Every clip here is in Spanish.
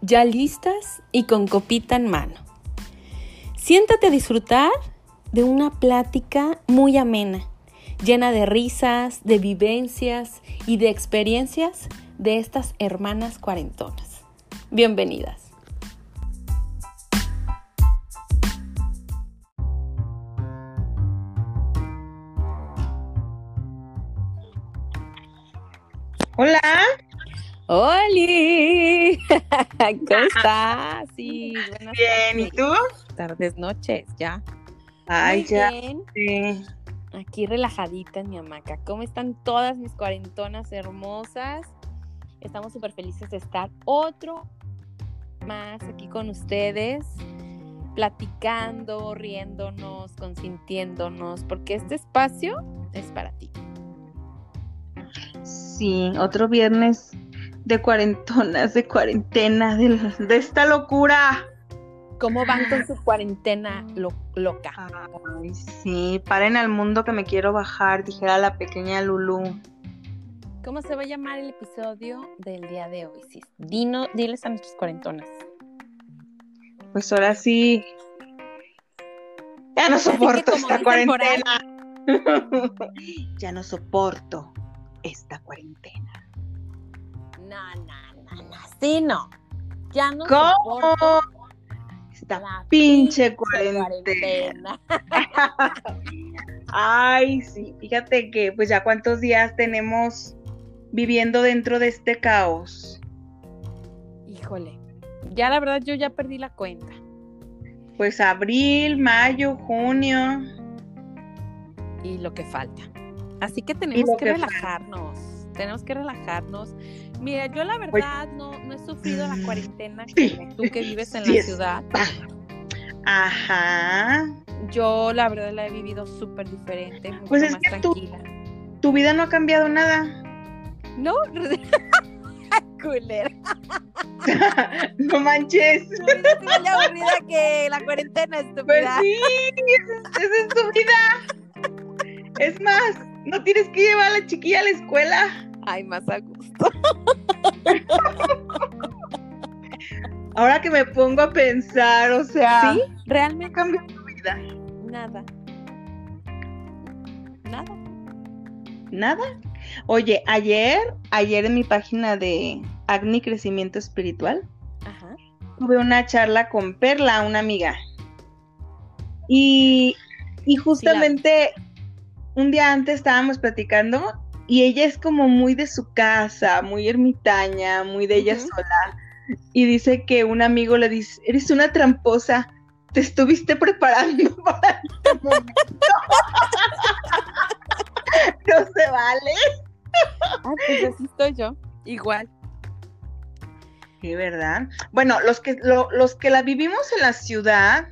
ya listas y con copita en mano. Siéntate a disfrutar de una plática muy amena, llena de risas, de vivencias y de experiencias de estas hermanas cuarentonas. Bienvenidas. Hola. ¡Holi! ¿Cómo estás? Sí, buenas Bien, ¿y tú? tardes, noches, ya. Ay, Muy ya. bien. Sí. Aquí relajadita en mi hamaca. ¿Cómo están todas mis cuarentonas hermosas? Estamos súper felices de estar otro más aquí con ustedes, platicando, riéndonos, consintiéndonos, porque este espacio es para ti. Sí, otro viernes de cuarentonas, de cuarentena, de, de esta locura. ¿Cómo van con su cuarentena lo- loca? Ay, sí, paren al mundo que me quiero bajar, dijera la pequeña Lulu. ¿Cómo se va a llamar el episodio del día de hoy? Dino, diles a nuestras cuarentonas. Pues ahora sí. Ya no soporto esta cuarentena. ya no soporto esta cuarentena. No, no, no, sí, no. Ya no ¿Cómo? Esta la pinche cuarentena. cuarentena. Ay, sí, fíjate que pues ya cuántos días tenemos viviendo dentro de este caos. Híjole, ya la verdad yo ya perdí la cuenta. Pues abril, mayo, junio. Y lo que falta. Así que tenemos que relajarnos. Tenemos que relajarnos. Mira, yo la verdad no, no he sufrido la cuarentena como tú que vives en la es. ciudad. Ajá. Yo la verdad la he vivido súper diferente, mucho Pues es más que tranquila. Tu vida no ha cambiado nada. No, culera. no manches. Tu vida es de aburrida que la cuarentena, Pues estúpida. sí, esa es tu vida. Es más, no tienes que llevar a la chiquilla a la escuela. Ay, más a gusto. Ahora que me pongo a pensar, o sea, ¿Sí? ¿qué Realmente cambió tu vida? nada. Nada. Nada. Oye, ayer, ayer en mi página de Agni Crecimiento Espiritual, Ajá. tuve una charla con Perla, una amiga. Y, y justamente un día antes estábamos platicando y ella es como muy de su casa, muy ermitaña, muy de ella sola. Y dice que un amigo le dice, eres una tramposa, te estuviste preparando para este momento. no se vale. Ah, pues así estoy yo. Igual. Sí, ¿verdad? Bueno, los que, lo- los que la vivimos en la ciudad,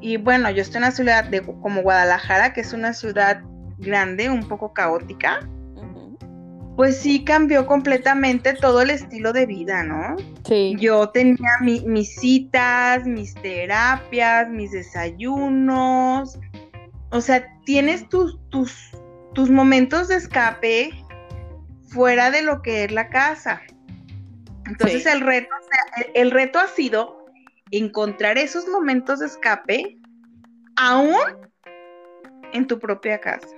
y bueno, yo estoy en una ciudad de, como Guadalajara, que es una ciudad grande, un poco caótica. Pues sí cambió completamente todo el estilo de vida, ¿no? Sí. Yo tenía mi- mis citas, mis terapias, mis desayunos, o sea, tienes tus, tus, tus momentos de escape fuera de lo que es la casa. Entonces Sí. el reto, o sea, el, el reto ha sido encontrar esos momentos de escape aún en tu propia casa.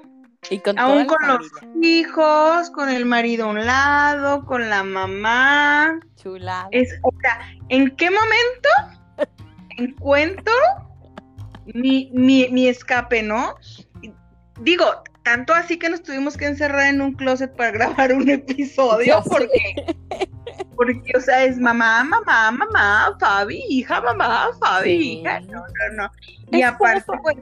Y con Aún con los hijos, con el marido a un lado, con la mamá. Chulada. Es, o sea, ¿en qué momento encuentro mi, mi, mi escape, no? Digo, tanto así que nos tuvimos que encerrar en un closet para grabar un episodio, Ya sé. porque, porque, o sea, es mamá, mamá, mamá, Fabi, hija, mamá, Fabi, Sí. hija, no, no, no. Y Es aparte, pues,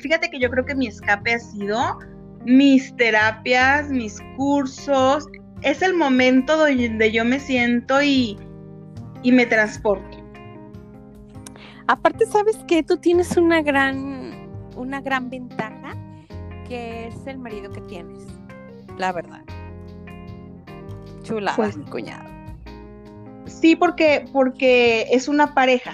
fíjate que yo creo que mi escape ha sido mis terapias, mis cursos, es el momento donde yo me siento y, y me transporto. Aparte, ¿sabes que Tú tienes una gran, una gran ventaja, que es el marido que tienes. La verdad. Chulada, Pues- mi cuñado. Sí, porque, porque es una pareja.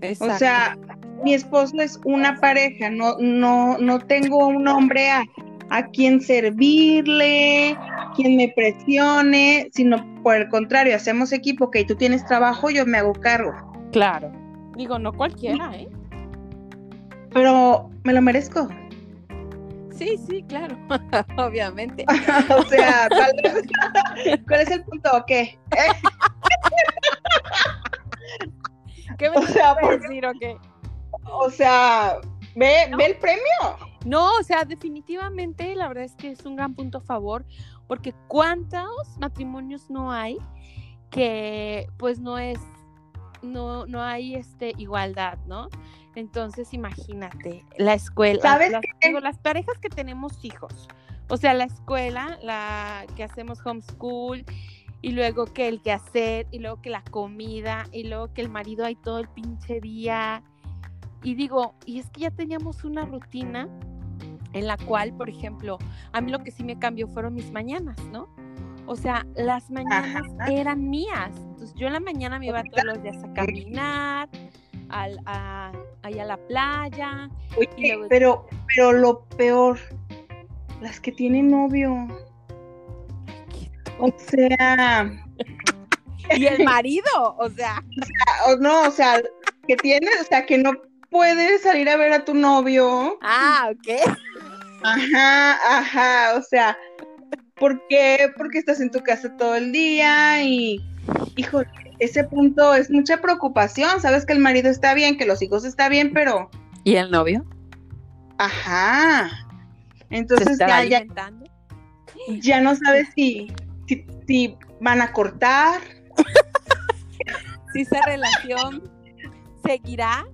Exacto. O sea, mi esposo es una pareja, no, no, no tengo un hombre A. a quién servirle, quién me presione, sino por el contrario, hacemos equipo, ok, tú tienes trabajo, yo me hago cargo. Claro. Digo, no cualquiera, ¿eh? Pero me lo merezco. Sí, sí, claro, obviamente. o sea, ¿cuál es, ¿cuál es el punto o qué? ¿Qué me O sea, por- decir o qué? O sea, ve, No. ve el premio. No, o sea, definitivamente la verdad es que es un gran punto a favor, porque cuántos matrimonios no hay que pues no es, no, no hay este igualdad, ¿no? Entonces imagínate, la escuela, ¿Sabes las, qué? digo, las parejas que tenemos hijos, o sea, la escuela, la que hacemos homeschool, y luego que el quehacer, y luego que la comida, y luego que el marido ahí todo el pinche día. Y digo, y es que ya teníamos una rutina en la cual, por ejemplo, a mí lo que sí me cambió fueron mis mañanas, ¿no? O sea, las mañanas Ajá. eran mías. Entonces yo en la mañana me iba todos los días a caminar, al, a, ahí a la playa. Y Oye, luego- pero, pero lo peor, las que tienen novio. O sea, Y el marido, o sea, o no, o sea, que tienes, o sea, que no puedes salir a ver a tu novio. ah, ok. Ajá, ajá, o sea, ¿por qué? Porque estás en tu casa todo el día y, hijo, ese punto es mucha preocupación. Sabes que el marido está bien, que los hijos está bien, pero, ¿Y el novio? ajá. ¿Se Entonces ya, ya, ya no sabes si, si, si van a cortar. Si esa relación seguirá.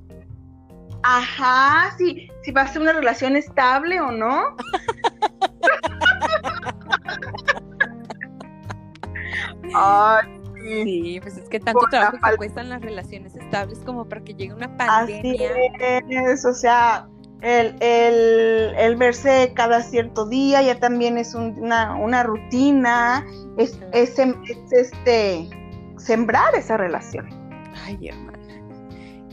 Ajá, si, si va a ser una relación estable o no. Ay, sí. Sí, pues es que tanto Por trabajo que cuestan las relaciones estables como para que llegue una Así pandemia. es, o sea, el, el, el verse cada cierto día ya también es un- una, una rutina, es, es, es, este sembrar esa relación. Ay, hermana.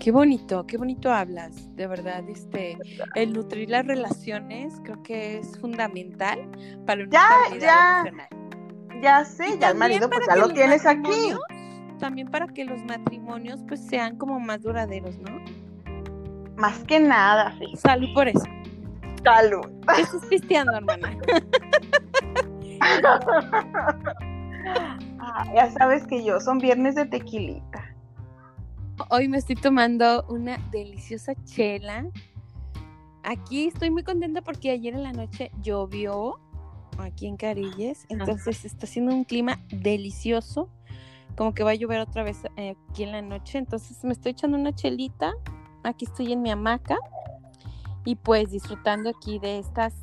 Qué bonito, qué bonito hablas. De verdad, este, el nutrir las relaciones creo que es fundamental para una Ya, estabilidad ya. emocional. Ya sé, Y ya el marido pues ya lo tienes aquí. También para que los matrimonios pues sean como más duraderos, ¿no? Más que nada, Fi. Salud por eso. Salud. ¿Qué estás pisteando, hermana? Ah, ya sabes que yo son viernes de tequilita. Hoy me estoy tomando una deliciosa chela. Aquí estoy muy contenta porque ayer en la noche llovió aquí en Carilles, entonces está haciendo un clima delicioso, como que va a llover otra vez eh, aquí en la noche, entonces me estoy echando una chelita, aquí estoy en mi hamaca y pues disfrutando aquí de estas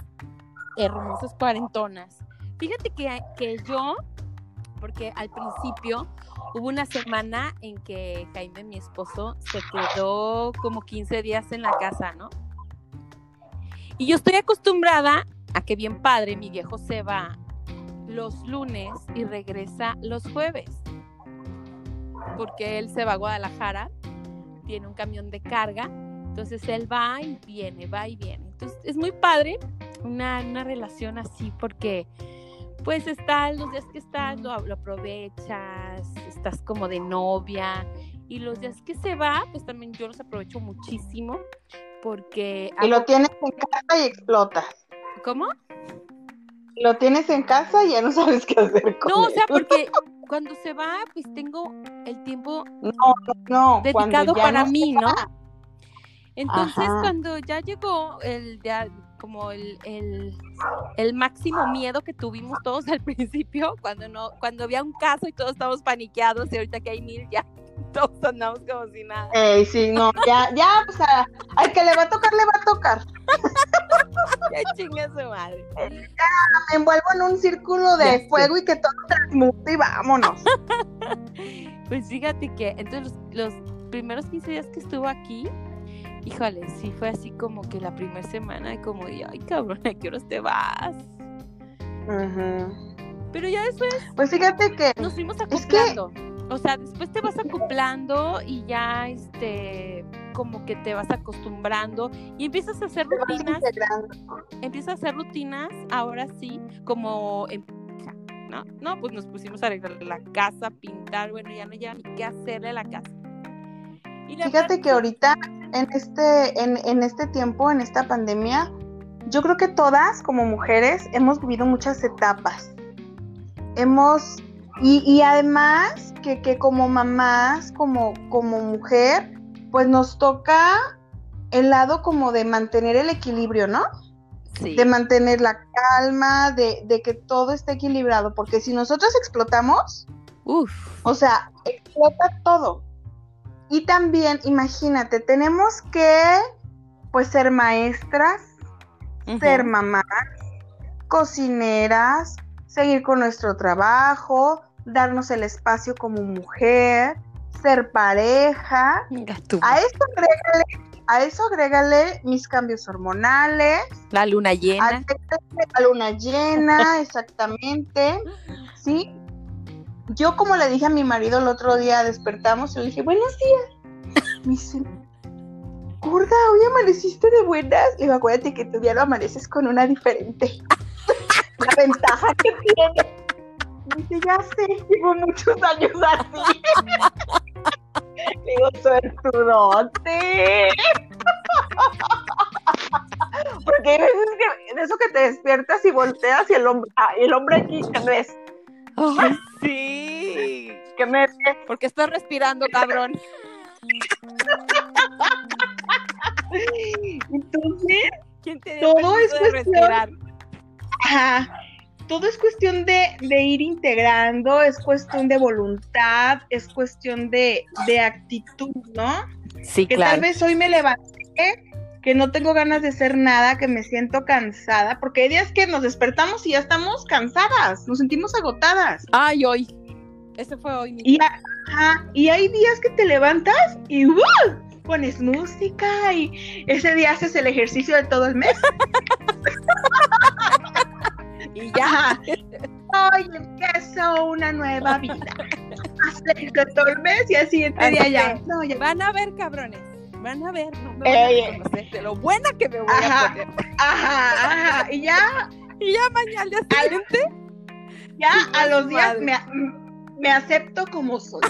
hermosas cuarentonas. Fíjate que, que yo, porque al principio hubo una semana en que Jaime, mi esposo, se quedó como 15 días en la casa, ¿no? Y yo estoy acostumbrada a que bien padre, mi viejo se va los lunes y regresa los jueves. Porque él se va a Guadalajara, tiene un camión de carga, entonces él va y viene, va y viene. Entonces es muy padre una, una relación así porque pues estás, los días que estás lo, lo aprovechas, estás como de novia y los días que se va, pues también yo los aprovecho muchísimo porque... Y lo tienes en casa y explotas. ¿Cómo? Lo tienes en casa y ya no sabes qué hacer con No, o sea, porque cuando se va, pues tengo el tiempo No, no, dedicado para no mí, ¿no? Entonces, Ajá. cuando ya llegó el ya como el, el, el máximo miedo que tuvimos todos al principio, cuando no, cuando había un caso y todos estábamos paniqueados, y ahorita que hay mil, ya todos andamos como si nada. Ey, sí, no, ya, ya, o sea, al que le va a tocar, le va a tocar. Ya chinga su madre. Me envuelvo en un círculo Ya de sé. fuego y que todo transmute y vámonos. Pues fíjate que entonces los, los primeros 15 días que estuvo aquí, híjole, sí fue así como que la primera semana, como de, ay cabrón, ¿a qué horas te vas? Ujú. Pero ya después Pues fíjate que nos fuimos Es que- acoplando. O sea, después te vas acoplando y ya, este, como que te vas acostumbrando y empiezas a hacer rutinas, empiezas a hacer rutinas, ahora sí, como en ¿no? No, pues nos pusimos a arreglar la casa, pintar, bueno, ya no ya ni qué hacerle a la casa. Y la Fíjate que ahorita, en este, en, en este tiempo, en esta pandemia, yo creo que todas como mujeres hemos vivido muchas etapas. Hemos, y, y además que, que como mamás, como, como mujer, pues nos toca el lado como de mantener el equilibrio, ¿no? sí, De mantener la calma, de, de que todo esté equilibrado, porque si nosotros explotamos, uf, o sea, explota todo. Y también, imagínate, tenemos que, pues, ser maestras, ser mamás, cocineras, seguir con nuestro trabajo, darnos el espacio como mujer, ser pareja. tú. A eso agrégale, a eso agrégale mis cambios hormonales, la luna llena. la luna llena, exactamente, ¿sí? Yo como le dije a mi marido el otro día, despertamos y le dije, buenos días. Me dice, gorda, hoy amaneciste de buenas. Le digo, acuérdate que tú ya lo amaneces con una diferente. La ventaja que tiene. Dice, ya sé, llevo muchos años así. Digo, suertudote. Porque hay veces que de eso que te despiertas y volteas y el hombre, ah, el hombre aquí que ves, Ay, sí. que me. Porque estás respirando, cabrón. Entonces, ¿Quién te dio Todo es cuestión- respirar? Ajá. Todo es cuestión de, de ir integrando, es cuestión de voluntad, es cuestión de, de actitud, ¿no? Sí, Que tal vez hoy me levanté, que no tengo ganas de hacer nada, que me siento cansada, porque hay días que nos despertamos y ya estamos cansadas, nos sentimos agotadas. Ay, hoy. Ese fue hoy. mi- Y, ajá, y hay días que te levantas y ¡uh! pones música y ese día haces el ejercicio de todo el mes. Y ya. Hoy empiezo una nueva vida. Todo el mes y al siguiente día ya. No, ya. Van a ver, cabrones. Van a ver. No me van a reconocer de lo buena que me voy Ajá. a poner. Ajá, ajá. Y ya, Y ya mañana al día siguiente. ya a los días me, me acepto como soy.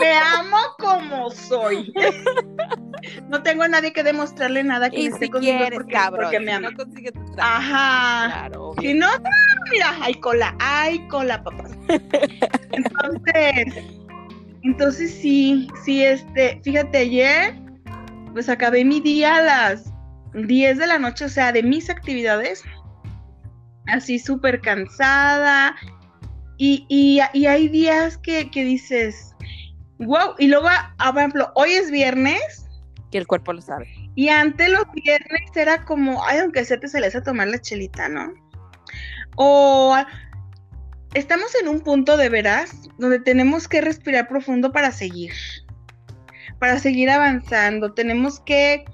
Me amo como soy. No tengo a nadie que demostrarle nada que Y me esté si conmigo quieres, porque, cabrón. porque me si ama. no consigues tu trabajo. Ajá. Claro. Si no, mira, hay cola, hay cola, papá. Entonces, entonces sí, sí, este, fíjate, ayer, pues acabé mi día a las 10 de la noche, o sea, de mis actividades, así súper cansada, y, y, y hay días que, que dices, wow, y luego, ah, por ejemplo, hoy es viernes, Que el cuerpo lo sabe. y antes los viernes era como, ay, aunque sea te sales a tomar la chelita, ¿no? O estamos en un punto de veras donde tenemos que respirar profundo para seguir, para seguir avanzando. Tenemos que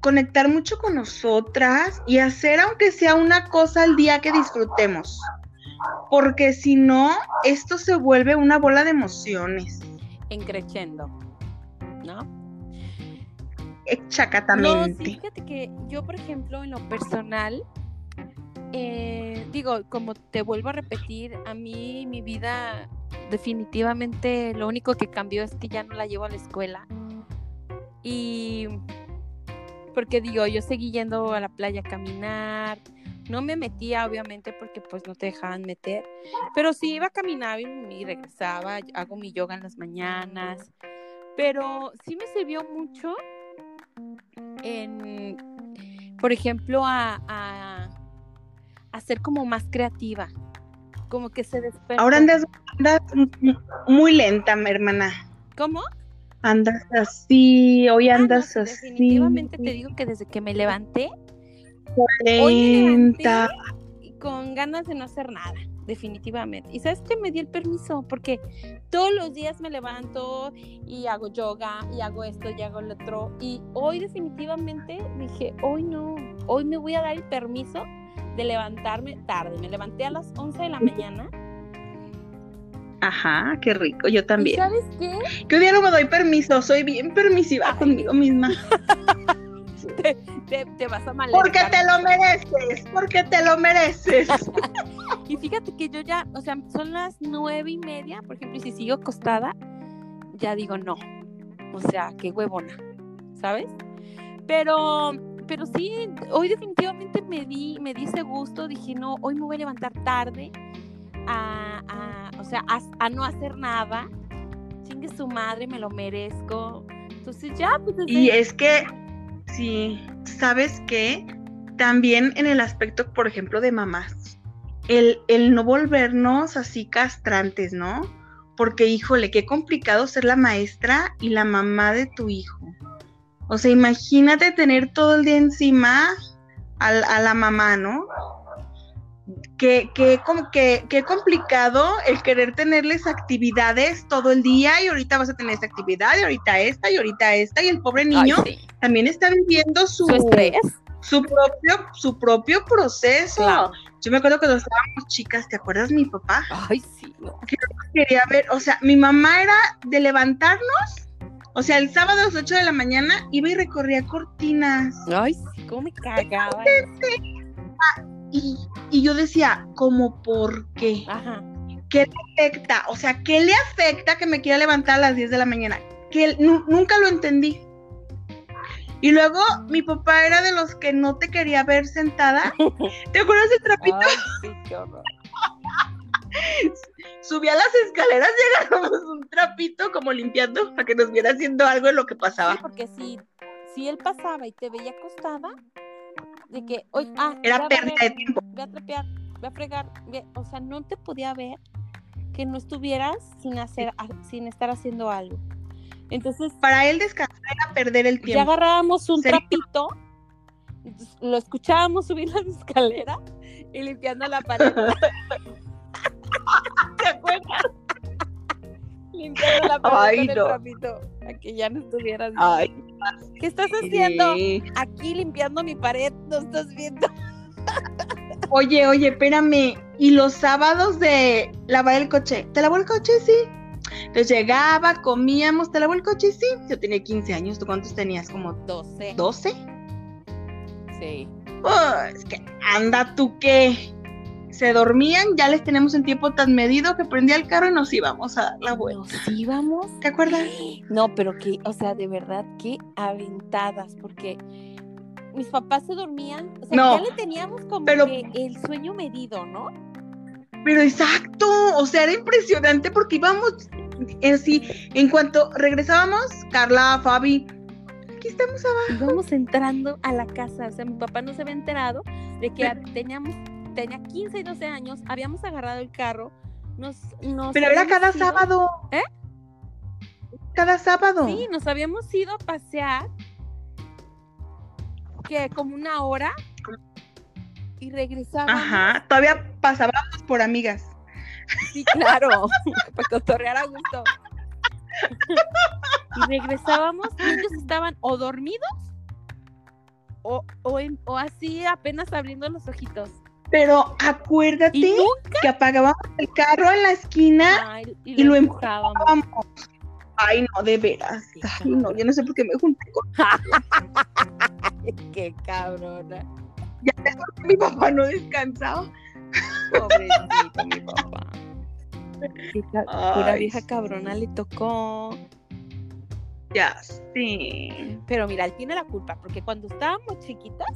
conectar mucho con nosotras y hacer aunque sea una cosa al día que disfrutemos. Porque si no, esto se vuelve una bola de emociones. Encrechendo. ¿No? No, Chacatamente. sí, fíjate que yo, por ejemplo, en lo personal, eh, digo, como te vuelvo a repetir, a mí mi vida definitivamente lo único que cambió es que ya no la llevo a la escuela. Y porque digo, yo seguí yendo a la playa a caminar. No me metía, obviamente, porque pues no te dejaban meter. Pero sí iba a caminar y, regresaba. Hago mi yoga en las mañanas. Pero sí me sirvió mucho en, por ejemplo, a, a ser como más creativa. Como que se despertó. Ahora andas, andas muy lenta, mi hermana. ¿Cómo? Andas así, hoy Ah, no, andas sí, así. Definitivamente te digo que desde que me levanté, hoy me lenta. levanté con ganas de no hacer nada, definitivamente. Y sabes que me di el permiso porque todos los días me levanto y hago yoga y hago esto y hago lo otro. Y hoy definitivamente dije, hoy no, hoy me voy a dar el permiso de levantarme tarde. Me levanté a las 11 de la mañana Ajá, qué rico, yo ¿Y también. sabes qué? Que un día no me doy permiso, soy bien permisiva Ay. conmigo misma. Te, te vas a mal. Porque te lo mereces, porque te lo mereces. Y fíjate que yo ya, o sea, son las nueve y media, por ejemplo, y si sigo acostada, ya digo no. O sea, qué huevona, ¿sabes? Pero, pero sí, hoy definitivamente me di, me di ese gusto, dije, no, hoy me voy a levantar tarde a, a- o sea, a, a no hacer nada. Chingue su madre, me lo merezco. Entonces ya, pues desde- Y es que, sí, ¿sabes qué? También en el aspecto, por ejemplo, de mamás, el, el no volvernos así castrantes, ¿no? Porque, híjole, qué complicado ser la maestra y la mamá de tu hijo. O sea, imagínate tener todo el día encima a, la mamá, ¿no? Qué, qué, qué- qué complicado el querer tenerles actividades todo el día y ahorita vas a tener esta actividad y ahorita esta y ahorita esta y el pobre Ay, niño sí. también está viviendo su, su propio, su propio proceso. Claro. Yo me acuerdo cuando estábamos chicas, ¿te acuerdas mi papá? Ay, sí, no. Quería ver, o sea, mi mamá era de levantarnos, o sea, el sábado a las 8 de la mañana iba y recorría cortinas. Ay, cómo me cagaba. Y, y yo decía, ¿cómo por qué? Ajá. ¿Qué le afecta? O sea, ¿qué le afecta que me quiera levantar a las 10 de la mañana? Que nu- nunca lo entendí. Y luego mi papá era de los que no te quería ver sentada. ¿Te acuerdas del trapito? Ay, sí, qué horror. Subía las escaleras y agarramos un trapito como limpiando para que nos viera haciendo algo de lo que Sí, pasaba. porque si, si él pasaba y te veía acostada, de que, oye, ah, Era a pérdida de tiempo. Ve a trapear, ve a fregar, ve- o sea, no te podía ver que no estuvieras sin hacer, a- sin estar haciendo algo. Entonces, Para él descansar era perder el ya tiempo. agarrábamos un Sería- trapito, lo escuchábamos subir las escaleras y limpiando la pared, ¿Te acuerdas? limpiando la pared Ay, con el no. trapito, para que ya no estuvieras. Ay, ¿Qué estás haciendo? sí. Aquí limpiando mi pared, no estás viendo. Oye, oye, espérame. Y los sábados de lavar el coche. ¿Te lavó el coche? Sí. Entonces llegaba, comíamos, ¿te lavó el coche? Sí. Yo tenía 15 años. ¿Tú cuántos tenías? ¿Como 12. 12? Sí. Pues que anda tú que se dormían, ya les tenemos el tiempo tan medido que prendía el carro y nos íbamos a dar la vuelta. Nos íbamos. ¿Te acuerdas? No, pero que, o sea, de verdad, qué aventadas, porque mis papás se dormían, o sea, No, ya le teníamos como pero- que el sueño medido, ¿no? Pero exacto, o sea, era impresionante porque íbamos así, en cuanto regresábamos, Carla, Fabi, aquí estamos abajo. Íbamos entrando a la casa, o sea, mi papá no se había enterado de que Pero- teníamos, tenía 15 y 12 años, habíamos agarrado el carro, nos, nos Pero era cada ido- sábado. ¿Eh? Cada sábado. Sí, nos habíamos ido a pasear, que como una hora, y regresábamos. Ajá, todavía pasábamos por amigas. Sí, claro, para cotorrear a gusto. Y regresábamos y ellos estaban o dormidos o, o, en- o así apenas abriendo los ojitos. Pero acuérdate que apagábamos el carro en la esquina Ay, y lo lo empujábamos. Ay, no, de veras. Ay, no, yo no sé por qué me junté con Qué cabrona. ya qué mi papá no descansaba. Pobrecito mi papá. Pura vieja cabrona le tocó. Ya, sí. Pero mira, él tiene la culpa, porque cuando estábamos chiquitas,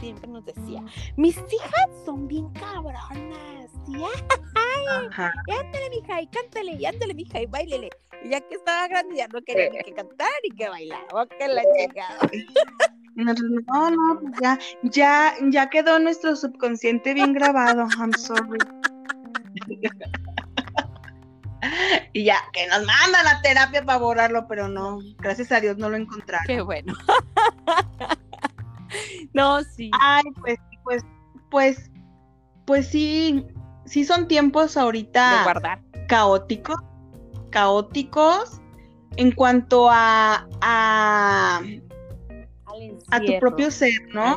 siempre nos decía, mis hijas son bien cabronas. ¿sí? Ajá. Y ándale, mija, y cántale, y ándale, mija, y bailele. Y ya que estaba grande, ya no quería ni que cantar ni que bailar. Oh, que la. No, no, no, pues ya, ya, ya quedó nuestro subconsciente bien grabado. I'm sorry. Y ya, que nos mandan a terapia para borrarlo, pero no, gracias a Dios no lo encontraron. Qué bueno. no, sí. Ay, pues, pues, pues, pues sí, sí son tiempos De ahorita guardar. caóticos, caóticos en cuanto a, a, a tu propio ser, ¿no?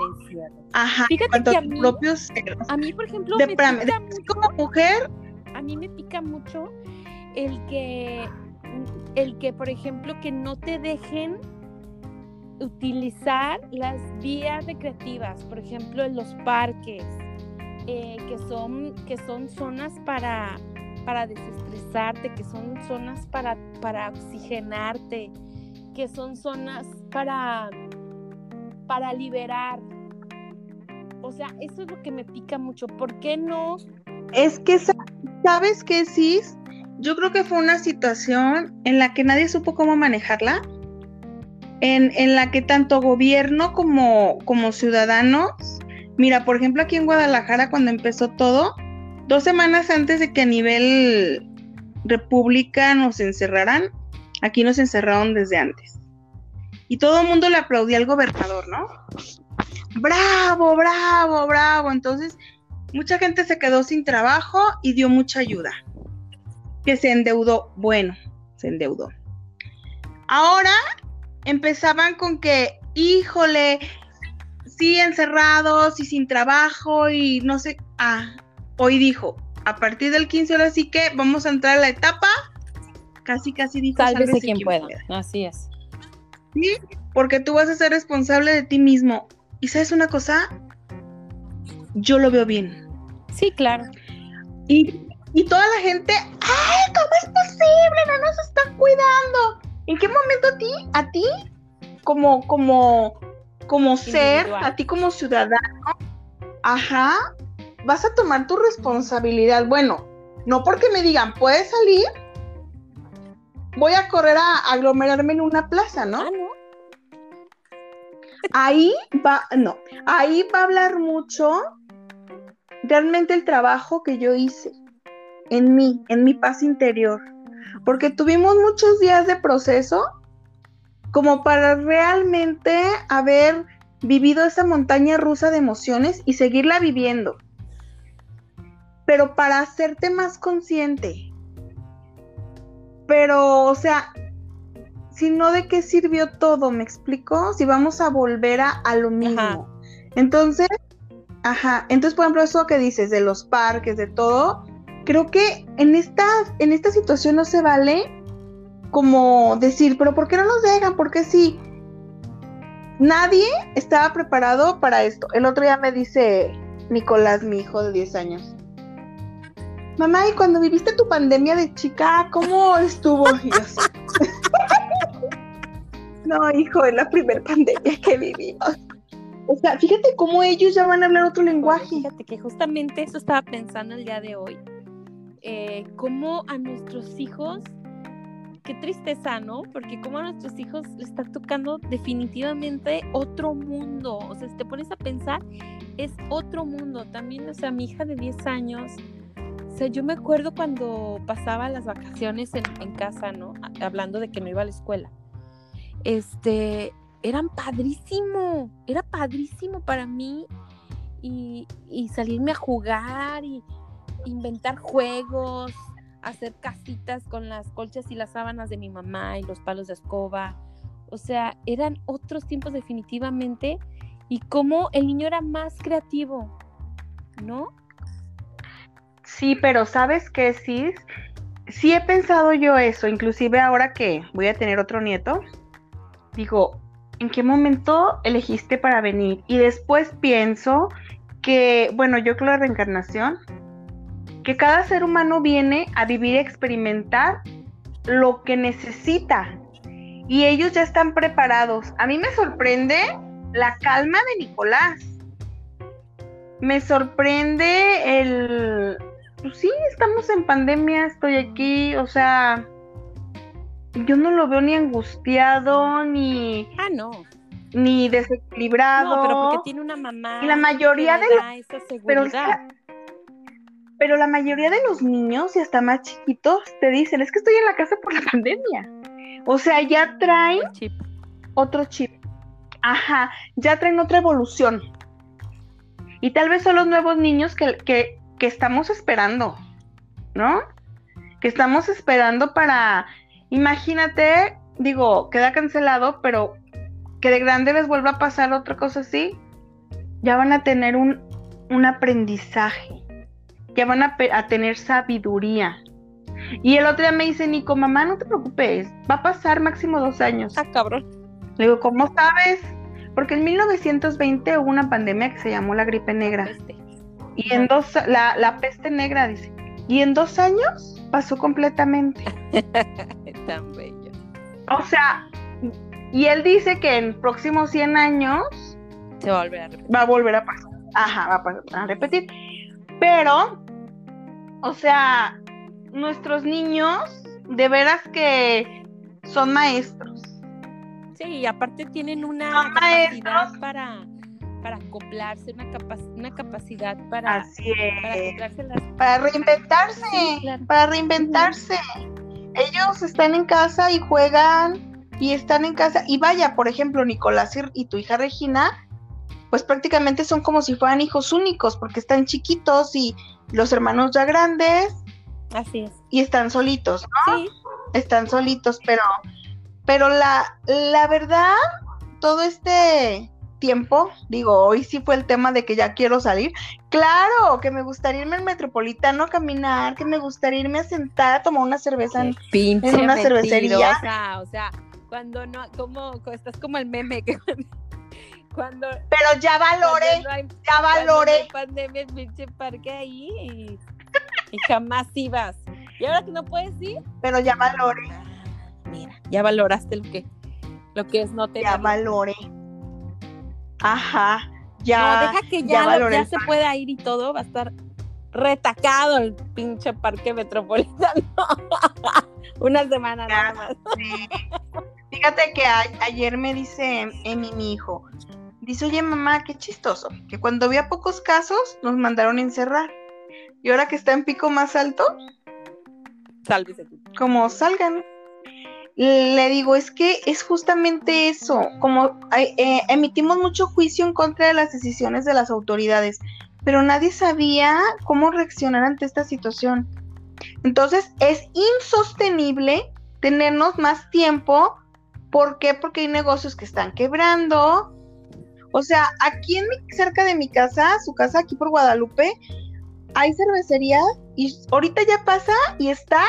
Ajá, Fíjate en cuanto que a a tu mí- propio ser. A mí, por ejemplo, De, me espérame, pica de- mucho, como mujer, a mí me pica mucho el que, el que, por ejemplo, que no te dejen utilizar las vías recreativas, por ejemplo, en los parques, eh, que, son, que son zonas para, para desestresarte, que son zonas para, para oxigenarte, que son zonas para, para liberar. O sea, eso es lo que me pica mucho. ¿Por qué no? Es que, ¿sabes qué, Cis? Yo creo que fue una situación en la que nadie supo cómo manejarla, en, la que tanto gobierno como, como ciudadanos, mira, por ejemplo, aquí en Guadalajara, cuando empezó todo, dos semanas antes de que a nivel república nos encerraran, aquí nos encerraron desde antes. Y todo el mundo le aplaudía al gobernador, ¿no? Bravo, bravo, bravo. Entonces, mucha gente se quedó sin trabajo y dio mucha ayuda. Que se endeudó. Bueno, se endeudó. Ahora empezaban con que, híjole, sí, encerrados y sin trabajo y no sé. Ah, hoy dijo, a partir del 15 ahora sí que vamos a entrar a la etapa, casi casi dijo, sálvese, quien, pueda. Así es. Sí, porque tú vas a ser responsable de ti mismo. ¿Y sabes una cosa? Yo lo veo bien. Sí, claro. Y, y toda la gente, ¡ay, cómo es posible! No nos están cuidando. ¿En qué momento a ti, a ti, como, como, como ser, a ti como ciudadano, ajá, vas a tomar tu responsabilidad. Bueno, no porque me digan, puedes salir, voy a correr a aglomerarme en una plaza, ¿no? Ah, no. Ahí va, no, ahí va a hablar mucho realmente el trabajo que yo hice en mí, en mi paz interior. Porque tuvimos muchos días de proceso como para realmente haber vivido esa montaña rusa de emociones y seguirla viviendo pero para hacerte más consciente. Pero, o sea, si no, ¿de qué sirvió todo? ¿Me explico? Si vamos a volver a, lo mismo. Entonces, ajá, entonces, por ejemplo, eso que dices de los parques, de todo, creo que en esta, en esta situación no se vale como decir, pero ¿por qué no nos dejan? Porque sí, nadie estaba preparado para esto. El otro día me dice Nicolás, mi hijo de 10 años, mamá, ¿y cuando viviste tu pandemia de chica, cómo estuvo? no, hijo, es la primera pandemia que vivimos. O sea, fíjate cómo ellos ya van a hablar otro lenguaje. Fíjate que justamente eso estaba pensando el día de hoy. Eh, cómo a nuestros hijos, qué tristeza, ¿no? Porque cómo a nuestros hijos les está tocando definitivamente otro mundo. O sea, si te pones a pensar, es otro mundo. También, o sea, mi hija de 10 años, sea, yo me acuerdo cuando pasaba las vacaciones en, casa, ¿no? Hablando de que no iba a la escuela. Este, eran padrísimo, era padrísimo para mí y, salirme a jugar y inventar juegos, hacer casitas con las colchas y las sábanas de mi mamá y los palos de escoba. O sea, eran otros tiempos definitivamente y cómo el niño era más creativo, ¿no? Sí, pero ¿sabes qué, sí? Sí he pensado yo eso, inclusive ahora que voy a tener otro nieto, digo, ¿en qué momento elegiste para venir? Y después pienso que, bueno, yo creo la reencarnación, que cada ser humano viene a vivir y experimentar lo que necesita. Y ellos ya están preparados. A mí me sorprende la calma de Nicolás. Me sorprende el, pues sí, estamos en pandemia, estoy aquí, o sea, yo no lo veo ni angustiado, ni... Ah, no. Ni desequilibrado. No, pero porque tiene una mamá. Y la mayoría de los... Pero, pero la mayoría de los niños y hasta más chiquitos te dicen, es que estoy en la casa por la pandemia. O sea, ya traen chip. otro chip. Ajá, ya traen otra evolución. Y tal vez son los nuevos niños que, que que estamos esperando, ¿no? Que estamos esperando para, imagínate, digo, queda cancelado, pero que de grande les vuelva a pasar otra cosa así, ya van a tener un, un aprendizaje, ya van a, a tener sabiduría. Y el otro día me dice, Nico, mamá, no te preocupes, va a pasar máximo dos años. Ah, cabrón. Le digo, ¿cómo sabes? Porque en 1920 hubo una pandemia que se llamó la gripe negra. Y en dos, la, la peste negra, dice. Y en dos años pasó completamente. Tan bello. O sea, y él dice que en próximos 100 años Se va a volver a repetir. va a volver a pasar. Ajá, va a, pasar- a repetir. Pero, o sea, nuestros niños, de veras que son maestros. Sí, y aparte tienen una Son capacidad maestros. para, para acoplarse, una, capac- una capacidad para, Así para es. acoplarse a las Para reinventarse. Sí, claro. Para reinventarse. Ellos están en casa y juegan y están en casa. Y vaya, por ejemplo, Nicolás y tu hija Regina, pues prácticamente son como si fueran hijos únicos, porque están chiquitos y los hermanos ya grandes Así es. y están solitos, ¿no? Sí, Están solitos, pero, pero la, la verdad, todo este tiempo, digo, hoy sí fue el tema de que ya quiero salir. Claro, que me gustaría irme al metropolitano a caminar, que me gustaría irme a sentar a tomar una cerveza. en- en una cervecería. O sea, cuando no, como, estás como el meme que cuando, Pero ya valoré, no hay, ya cuando no valoré. pandemia, pinche parque ahí y, y jamás ibas. Y ahora que no puedes ir, Pero ya valoré, ah, mira, ya valoraste lo que, lo que es no tener. ya valoré. Ajá, ya. no, deja que ya ya, lo- valoré ya se pueda ir y todo, va a estar retacado el pinche parque metropolitano. Una semana nada más. Sí. Fíjate que a- ayer me dice Emi, mi hijo, dice, oye mamá, qué chistoso, que cuando había pocos casos nos mandaron a encerrar. Y ahora que está en pico más alto, Sálvese como salgan. Le digo, es que es justamente eso, como eh, emitimos mucho juicio en contra de las decisiones de las autoridades, pero nadie sabía cómo reaccionar ante esta situación. Entonces es insostenible tenernos más tiempo. ¿Por qué? Porque hay negocios que están quebrando. O sea, aquí en mi- cerca de mi casa, su casa aquí por Guadalupe, hay cervecería y ahorita ya pasa y está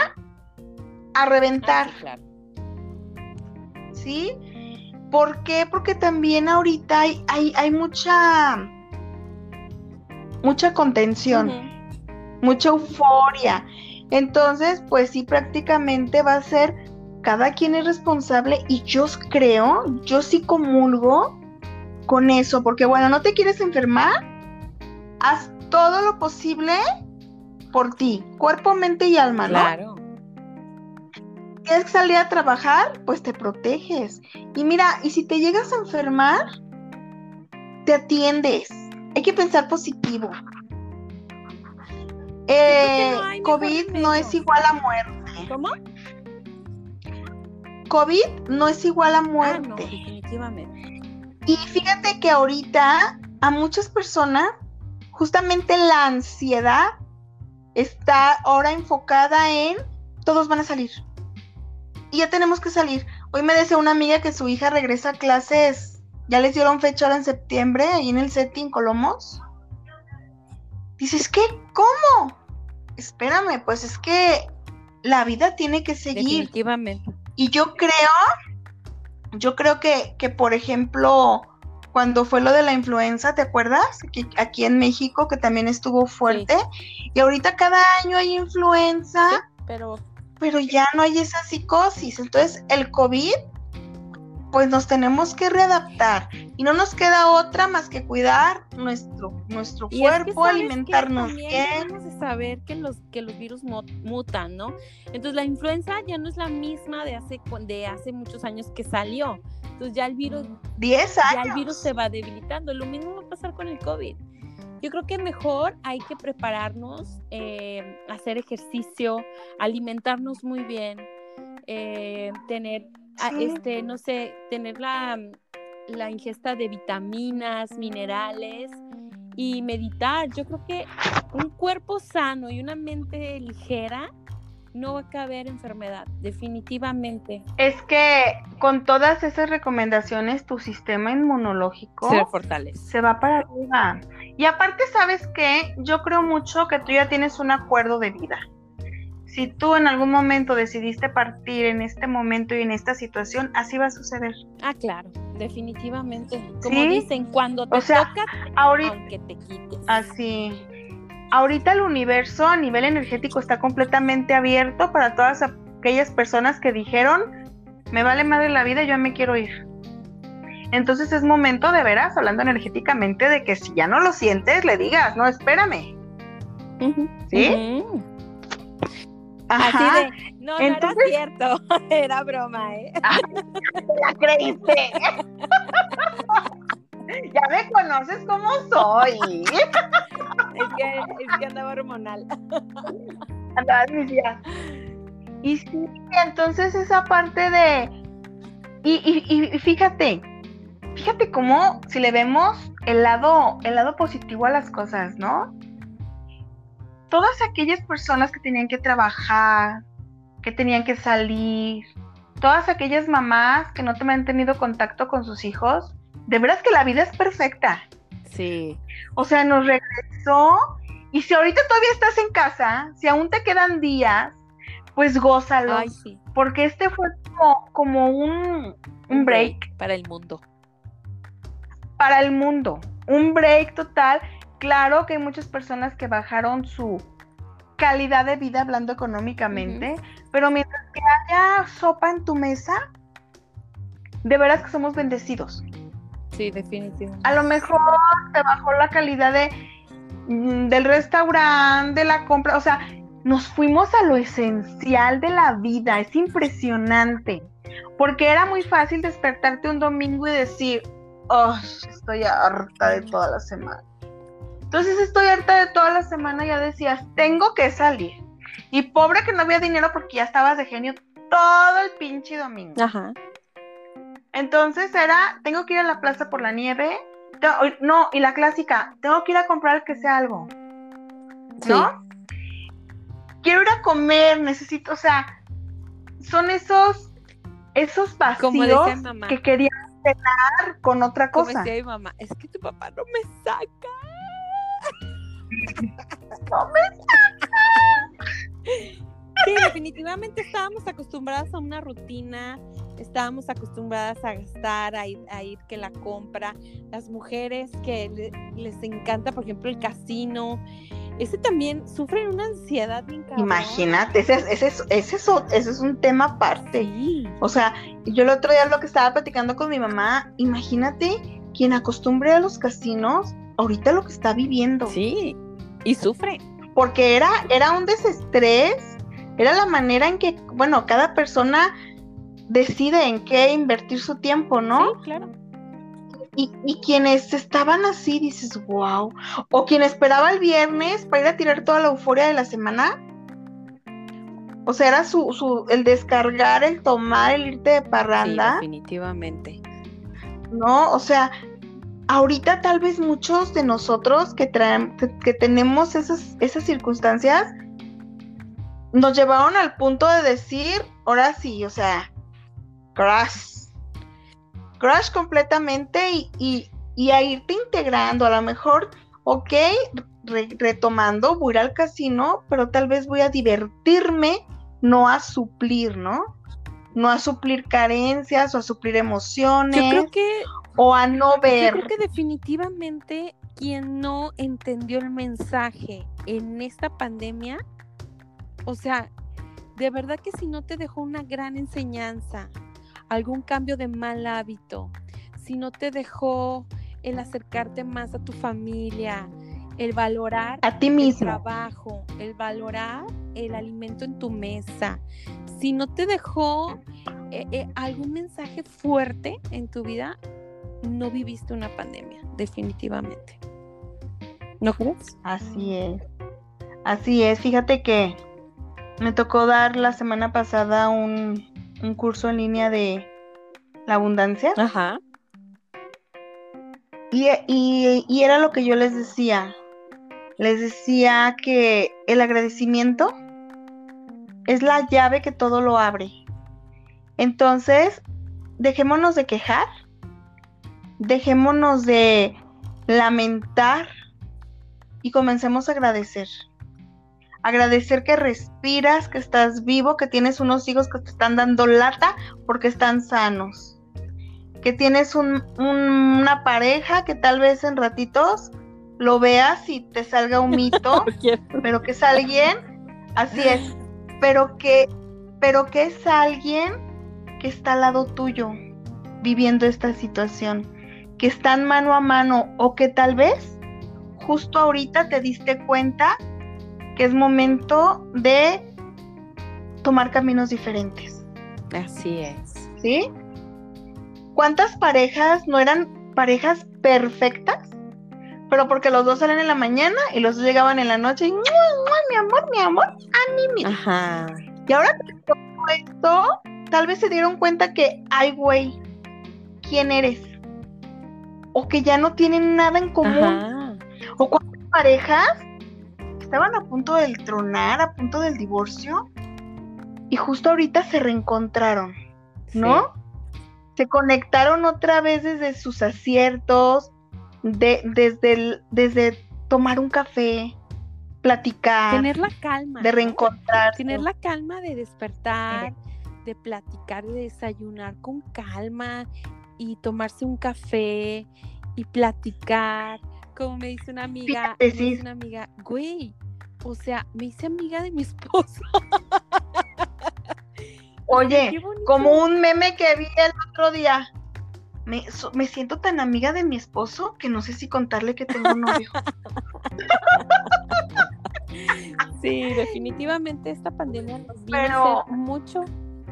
a reventar. Ah, sí, claro. ¿sí? ¿Por qué? Porque también ahorita hay, hay, hay mucha, mucha contención, mucha euforia. Entonces, pues sí, prácticamente va a ser, cada quien es responsable y yo creo, yo sí comulgo con eso, porque bueno, no te quieres enfermar, haz todo lo posible por ti, cuerpo, mente y alma, ¿no? Claro. tienes que salir a trabajar, pues te proteges. Y mira, y si te llegas a enfermar, te atiendes. Hay que pensar positivo. Eh, no hay COVID no es igual a muerte. ¿Cómo? COVID no es igual a Ah, no, muerte. definitivamente. Y fíjate que ahorita a muchas personas, justamente la ansiedad está ahora enfocada en todos van a salir. Y ya tenemos que salir. Hoy me decía una amiga que su hija regresa a clases, ya les dieron fecha ahora en septiembre, ahí en el setting Colomos. Dices, ¿qué? ¿Cómo? Espérame, pues es que la vida tiene que seguir. Definitivamente. Y yo creo, yo creo que, que, por ejemplo, cuando fue lo de la influenza, ¿te acuerdas? Aquí, aquí en México, que también estuvo fuerte. Y ahorita cada año hay influenza, Pero pero ya no hay esa psicosis. Entonces, el COVID, pues nos tenemos que readaptar. Y no nos queda otra más que cuidar nuestro, nuestro Y es que, cuerpo, alimentarnos También bien. de saber que los, que los virus mutan, ¿no? Entonces la influenza ya no es la misma de hace, de hace muchos años que salió. Entonces ya el virus, 10 ya años. el virus se va debilitando. Lo mismo va a pasar con el COVID. Yo creo que mejor hay que prepararnos, eh, hacer ejercicio, alimentarnos muy bien, eh, tener, a- Sí. este, no sé, tener la, la ingesta de vitaminas, minerales y meditar. Yo creo que un cuerpo sano y una mente ligera no va a caber enfermedad, definitivamente. Es que con todas esas recomendaciones, tu sistema inmunológico Se fortalece. se va para arriba. Y aparte, ¿sabes qué? Yo creo mucho que tú ya tienes un acuerdo de vida. Si tú en algún momento decidiste partir en este momento y en esta situación, así va a suceder. Ah, claro, definitivamente. Como dicen, cuando te o sea, ahorita, aunque te quites. Así. Ahorita el universo a nivel energético está completamente abierto para todas aquellas personas que dijeron, me vale madre la vida, yo me quiero ir. Entonces es momento de veras, hablando energéticamente, de que si ya no lo sientes, le digas, no, espérame. ¿Sí? Ajá. Así de, no, no era cierto, era broma, ¿eh? la creíste. ya me conoces como soy. es, que, es que andaba hormonal. Andaba tía. Y sí, entonces esa parte de. Y, y, y fíjate, fíjate cómo si le vemos el lado, el lado positivo a las cosas, ¿no? Todas aquellas personas que tenían que trabajar, que tenían que salir, todas aquellas mamás que no te han tenido contacto con sus hijos, de veras que la vida es perfecta. Sí. O sea, nos regresó y si ahorita todavía estás en casa, si aún te quedan días, pues gózalo. Ay, sí. Porque este fue como, como un, un break. Para el mundo. Para el mundo. Un break total Claro que hay muchas personas que bajaron su calidad de vida hablando económicamente, pero mientras que haya sopa en tu mesa, de veras que somos bendecidos. Sí, definitivamente. A lo mejor te bajó la calidad de mm, del restaurante, de la compra, o sea, nos fuimos a lo esencial de la vida, es impresionante, porque era muy fácil despertarte un domingo y decir, oh, estoy harta de toda la semana. Entonces estoy harta de toda la semana, ya decías, tengo que salir. Y pobre que no había dinero porque ya estabas de genio todo el pinche domingo. Ajá. Entonces era, tengo que ir a la plaza por la nieve. No, y la clásica, tengo que ir a comprar que sea algo. ¿No? Quiero ir a comer, necesito, o sea, son esos, esos vacíos que quería cenar con otra cosa. Como decía mi mamá, es que tu papá no me saca. Sí, definitivamente estábamos acostumbradas a una rutina, estábamos acostumbradas a gastar, a ir, a ir que la compra. Las mujeres que les encanta, por ejemplo, el casino, ese también sufren una ansiedad bien Imagínate, ese, ese, ese, ese, es un tema aparte. O sea, yo el otro día lo que estaba platicando con mi mamá, imagínate quien acostumbre a los casinos, ahorita lo que está viviendo. Sí, y sufre. Porque era, era un desestrés, era la manera en que, bueno, cada persona decide en qué invertir su tiempo, ¿no? Sí, claro. Y, y, quienes estaban así, dices, wow. O quien esperaba el viernes para ir a tirar toda la euforia de la semana. O sea, era su, su, el descargar, el tomar, el irte de parranda. Sí, definitivamente. No, o sea, ahorita tal vez muchos de nosotros que, traen, que, tenemos esas, esas circunstancias nos llevaron al punto de decir, ahora sí, o sea, crash. Crash completamente y, a irte integrando. A lo mejor, ok, retomando, voy a ir al casino, pero tal vez voy a divertirme, no a suplir, ¿no? No a suplir carencias o a suplir emociones. Yo creo que o a no ver. Yo creo que definitivamente quien no entendió el mensaje en esta pandemia, o sea, de verdad que si no te dejó una gran enseñanza, algún cambio de mal hábito, si no te dejó el acercarte más a tu familia, el valorar a ti mismo. el trabajo, el valorar el alimento en tu mesa. Si no te dejó eh, eh, algún mensaje fuerte en tu vida, no viviste una pandemia, definitivamente. ¿No crees? Así es. Así es. Fíjate que me tocó dar la semana pasada un, curso en línea de la abundancia. Ajá. Y, y, era lo que yo les decía. Les decía que el agradecimiento es la llave que todo lo abre. Entonces, dejémonos de quejar dejémonos de lamentar y comencemos a agradecer. agradecer que respiras, que estás vivo, que tienes unos hijos que te están dando lata porque están sanos, que tienes una pareja que tal vez en ratitos lo veas y te salga un mito, pero que es alguien, así es, pero que, pero que es alguien que está al lado tuyo viviendo esta situación, que están mano a mano o que tal vez justo ahorita te diste cuenta que es momento de tomar caminos diferentes. Así es. ¿Sí? ¿Cuántas parejas no eran parejas perfectas? Pero porque los dos salen en la mañana y los dos llegaban en la noche y mi amor, mi amor, a mí Ajá. Y ahora todo esto, tal vez se dieron cuenta que, ay, güey, ¿quién eres? O que ya no tienen nada en común. O cuántas parejas estaban a punto del tronar, a punto del divorcio, y justo ahorita se reencontraron, ¿no? Se conectaron otra vez desde sus aciertos, de, desde, desde tomar un café, platicar. Tener la calma. De reencontrar. Tener la calma de despertar, de platicar, de desayunar con calma y tomarse un café y platicar como me dice una amiga, me dice una amiga, güey, o sea, me hice amiga de mi esposo. Oye, como un meme que vi el otro día. Me, me, siento tan amiga de mi esposo que no sé si contarle que tengo un novio. sí, definitivamente esta pandemia nos vino a mucho,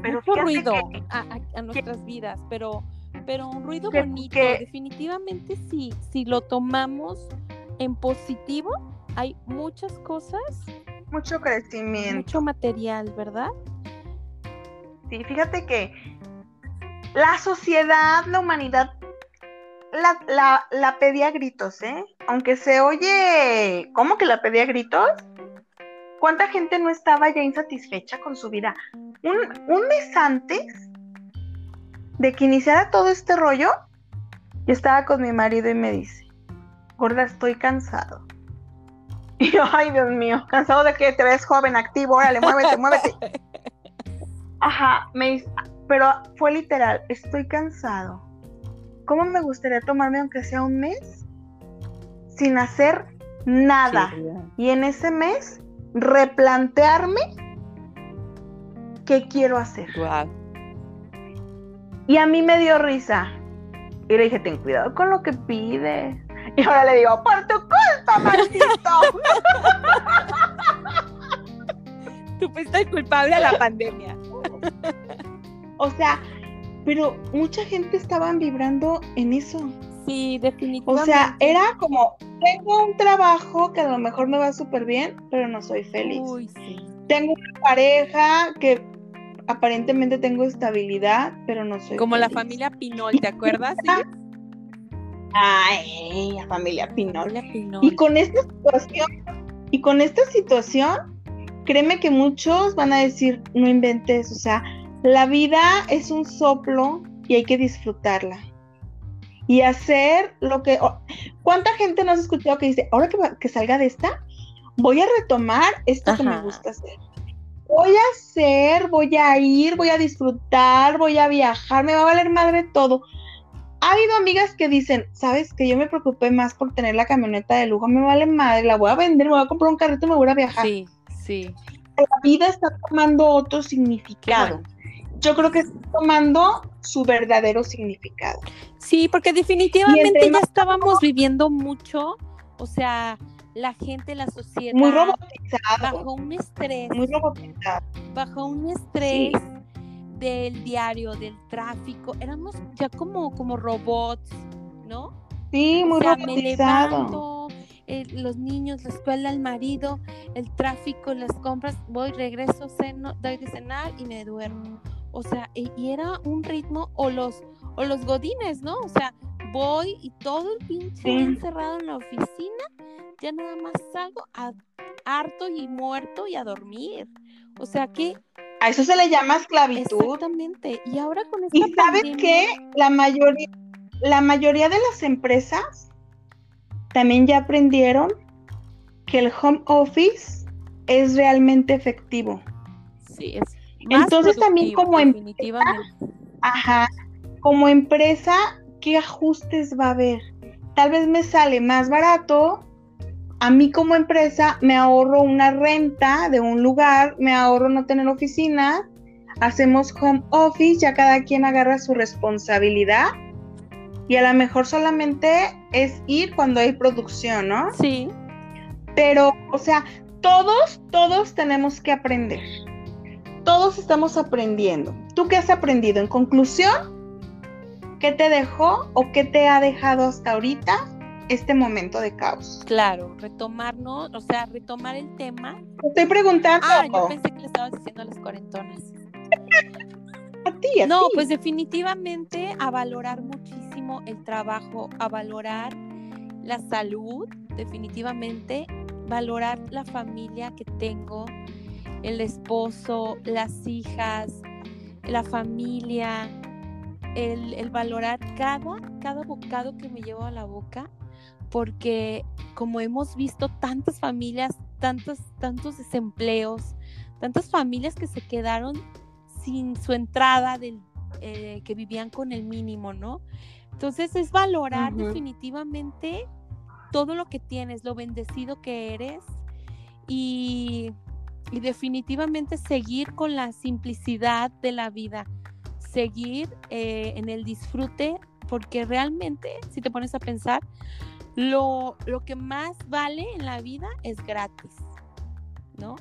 mucho ruido a, nuestras vidas, pero pero un ruido bonito, definitivamente sí, si lo tomamos en positivo, hay muchas cosas. Mucho crecimiento. Mucho material, ¿verdad? Sí, fíjate que la sociedad, la humanidad, la, la, la pedía gritos, ¿eh? Aunque se oye, ¿cómo que la pedía gritos? ¿Cuánta gente no estaba ya insatisfecha con su vida? Un, un mes antes de que iniciara todo este rollo, yo estaba con mi marido y me dice, gorda, estoy cansado. Y yo, ay, Dios mío, cansado de que te ves joven, activo, órale, muévete, muévete. Ajá, me dice, pero fue literal, estoy cansado. ¿Cómo me gustaría tomarme aunque sea un mes sin hacer nada? y en ese mes replantearme qué quiero hacer. Y a mí me dio risa. Y le dije, ten cuidado con lo que pides. Y ahora le digo, por tu culpa, maldito. Tú fuiste el culpable de la pandemia. o sea, pero mucha gente estaba vibrando en eso. Sí, definitivamente. O sea, era como, tengo un trabajo que a lo mejor me va súper bien, pero no soy feliz. Uy, sí. Tengo una pareja que aparentemente tengo estabilidad, pero no soy. Como la familia Pinol, ¿te acuerdas? Ay, la familia Pinol. Y con esta situación, y con esta situación, créeme que muchos van a decir, no inventes, o sea, la vida es un soplo y hay que disfrutarla. Y hacer lo que... ¿Cuánta gente nos ha escuchado que dice, ahora que, que salga de esta, voy a retomar esto que me gusta hacer? Voy a hacer, voy a ir, voy a disfrutar, voy a viajar, me va a valer madre todo. Ha habido amigas que dicen, sabes que yo me preocupé más por tener la camioneta de lujo, me vale madre, la voy a vender, me voy a comprar un carrito y me voy a viajar. Sí, sí. La vida está tomando otro significado. Yo creo que está tomando su verdadero significado. Sí, porque definitivamente ya estábamos viviendo mucho, o sea, la gente, la sociedad. Muy robotizado. Bajo un estrés. Muy robotizado. Bajo un estrés del diario, del tráfico. Éramos ya como, como robots, ¿no? Sí, muy robotizado. Eh, los niños, la escuela, el marido, el tráfico, las compras, voy, regreso, ceno, doy de cenar y me duermo. O sea, y, y era un ritmo, o los, o los godines, ¿no? O sea, voy y todo el pinche encerrado en la oficina, ya nada más salgo harto y muerto y a dormir. O sea que... A eso se le llama esclavitud. Exactamente. Y ahora con esta ¿Y sabes qué? La mayoría, la mayoría de las empresas también ya aprendieron que el home office es realmente efectivo. Sí, es. Entonces también como em definitivamente. Ajá, como empresa, ¿qué ajustes va a haber? Tal vez me sale más barato. A mí como empresa me ahorro una renta de un lugar, me ahorro no tener oficina, hacemos home office, ya cada quien agarra su responsabilidad y a lo mejor solamente es ir cuando hay producción, ¿no? Sí. Pero, o sea, todos, todos tenemos que aprender. Todos estamos aprendiendo. ¿Tú qué has aprendido? En conclusión, ¿qué te dejó o qué te ha dejado hasta ahorita este momento de caos? Claro, retomarnos, o sea, retomar el tema. Te estoy preguntando. Ah, yo pensé que le estabas diciendo a las cuarentonas. a ti, a no, pues definitivamente a valorar muchísimo el trabajo, a valorar la salud, definitivamente, valorar la familia que tengo, el esposo, las hijas, la familia, el, el, valorar cada, cada bocado que me llevo a la boca, porque como hemos visto tantas familias, tantos, tantos desempleos, tantas familias que se quedaron sin su entrada del, eh, que vivían con el mínimo, ¿no? Entonces es valorar uh -huh. definitivamente todo lo que tienes, lo bendecido que eres y, y, definitivamente seguir con la simplicidad de la vida, seguir eh, en el disfrute, porque realmente, si te pones a pensar, lo, lo que más vale en la vida es gratis, ¿no?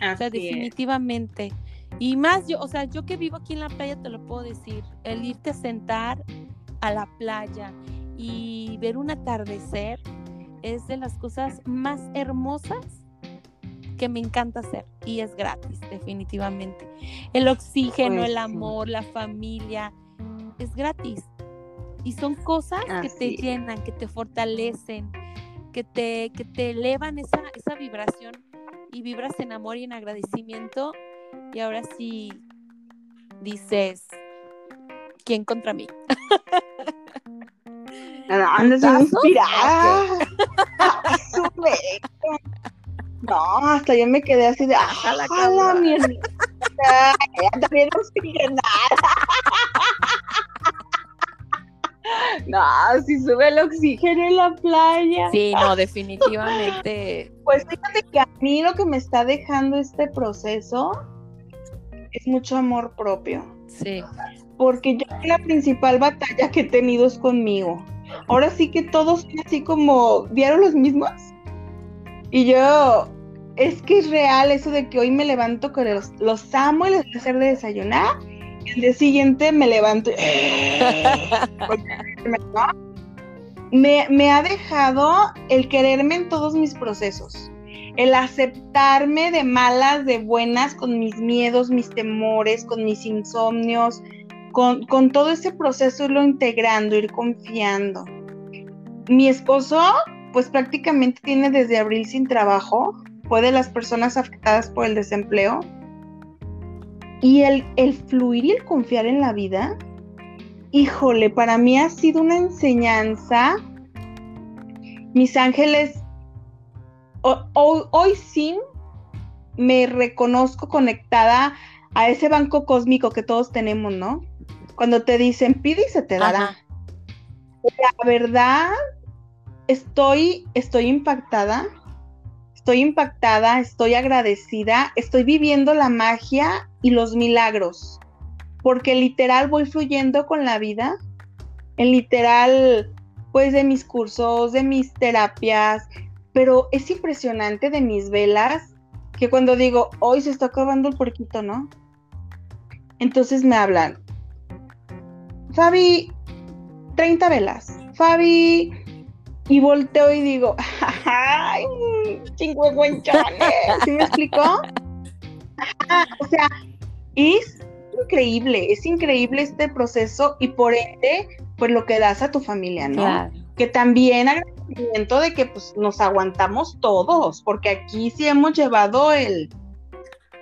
Así o sea, definitivamente. Es. Y más yo, o sea, yo que vivo aquí en la playa te lo puedo decir, el irte a sentar a la playa y ver un atardecer es de las cosas más hermosas que me encanta hacer y es gratis, definitivamente. El oxígeno, pues, el amor, la familia, es gratis. Y son cosas Así. que te llenan, que te fortalecen, que te, que te elevan esa, esa vibración y vibras en amor y en agradecimiento y ahora sí dices, ¿quién contra mí? Andas inspirada. no, hasta yo me quedé así de, ¡ah, la mi También No, si sube el oxígeno en la playa. Sí, no, definitivamente. Pues fíjate que a mí lo que me está dejando este proceso es mucho amor propio. Sí. Porque yo la principal batalla que he tenido es conmigo. Ahora sí que todos son así como, ¿vieron los mismos? Y yo, es que es real eso de que hoy me levanto con los, los amo y les voy a hacer de desayunar. Y el día siguiente me levanto y... me, me ha dejado el quererme en todos mis procesos el aceptarme de malas, de buenas, con mis miedos, mis temores, con mis insomnios, con, con, todo ese proceso irlo integrando, ir confiando. Mi esposo, pues prácticamente tiene desde abril sin trabajo, fue de las personas afectadas por el desempleo. Y el, el fluir y el confiar en la vida, híjole, para mí ha sido una enseñanza. Mis ángeles Hoy, hoy, sí me reconozco conectada a ese banco cósmico que todos tenemos, ¿no? Cuando te dicen pide y se te dará. Ajá. La verdad, estoy, estoy impactada, estoy impactada, estoy agradecida, estoy viviendo la magia y los milagros, porque literal voy fluyendo con la vida, en literal, pues de mis cursos, de mis terapias, pero es impresionante de mis velas que cuando digo, hoy se está acabando el porquito, ¿no? Entonces me hablan, Fabi, 30 velas, Fabi, y volteo y digo, ¡ay, chingüengüenchones! ¿Sí me explicó? o sea, es increíble, es increíble este proceso y por ende, pues lo que das a tu familia, ¿no? Claro. Que también agradecimiento de que pues nos aguantamos todos, porque aquí sí hemos llevado el,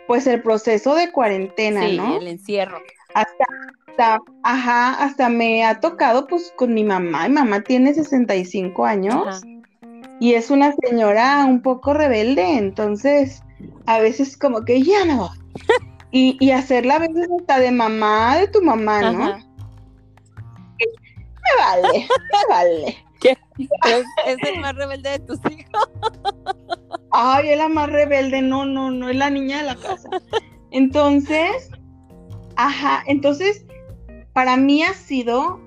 pues el proceso de cuarentena, sí, ¿no? el encierro. Hasta, hasta, ajá, hasta me ha tocado pues con mi mamá, mi mamá tiene 65 años Ajá. y es una señora un poco rebelde, entonces a veces como que ya no. Y, y hacerla a veces hasta de mamá de tu mamá, ¿no? Ajá. Me vale, me vale. Es, es el más rebelde de tus hijos. Ay, es la más rebelde, no, no, no, es la niña de la casa. Entonces, ajá, entonces, para mí ha sido,